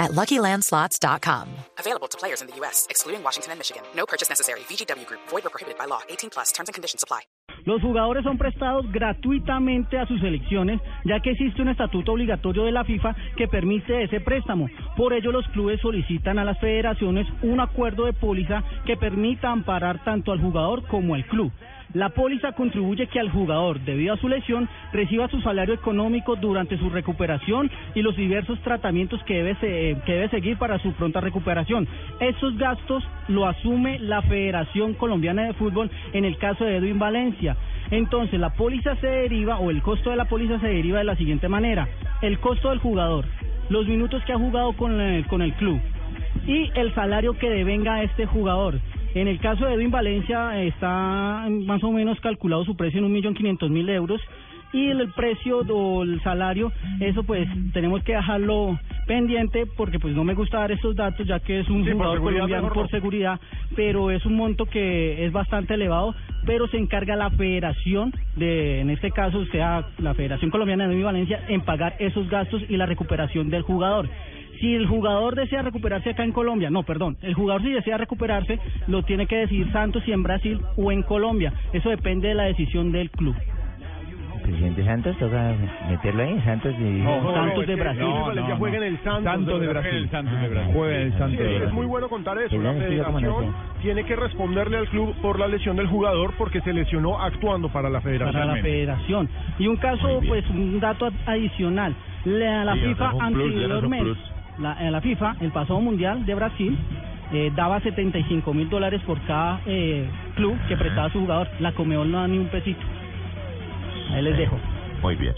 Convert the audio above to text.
at LuckyLandSlots.com. Available to players in the U.S., excluding Washington and Michigan. No purchase necessary. VGW Group. Void or prohibited by law. 18 plus. Terms and conditions apply. Los jugadores son prestados gratuitamente a sus selecciones, ya que existe un estatuto obligatorio de la FIFA que permite ese préstamo. Por ello, los clubes solicitan a las federaciones un acuerdo de póliza que permita amparar tanto al jugador como al club. La póliza contribuye que al jugador, debido a su lesión, reciba su salario económico durante su recuperación y los diversos tratamientos que debe, que debe seguir para su pronta recuperación. Estos gastos lo asume la Federación Colombiana de Fútbol en el caso de Edwin Valencia. Entonces, la póliza se deriva, o el costo de la póliza se deriva de la siguiente manera. El costo del jugador, los minutos que ha jugado con el, con el club y el salario que devenga este jugador. En el caso de Edwin Valencia está más o menos calculado su precio en un millón quinientos mil euros y el precio o el salario, eso pues tenemos que dejarlo pendiente porque pues no me gusta dar estos datos ya que es un jugador colombiano por seguridad, pero es un monto que es bastante elevado, pero se encarga la federación de, en este caso, sea la Federación Colombiana de Edwin Valencia, en pagar esos gastos y la recuperación del jugador. Si el jugador desea recuperarse acá en Colombia, no, perdón, el jugador si desea recuperarse lo tiene que decidir Santos si en Brasil o en Colombia. Eso depende de la decisión del club. Presidente Santos toca meterlo ahí, Santos de... No, Santos de Brasil. No, no, juega en el Santos, Santos de Brasil. Santos de Brasil. Juega en el Santos Sí, de Brasil. es muy bueno contar eso. La federación tiene que responderle al club por la lesión del jugador porque se lesionó actuando para la federación. para la federación. Y un caso, pues un dato ad- adicional. La, la Sí, FIFA anteriormente. La, eh, la FIFA, el pasado mundial de Brasil, eh, daba 75 mil dólares por cada eh, club que prestaba a su jugador. La Comebol no da ni un pesito. Ahí les dejo. Muy bien.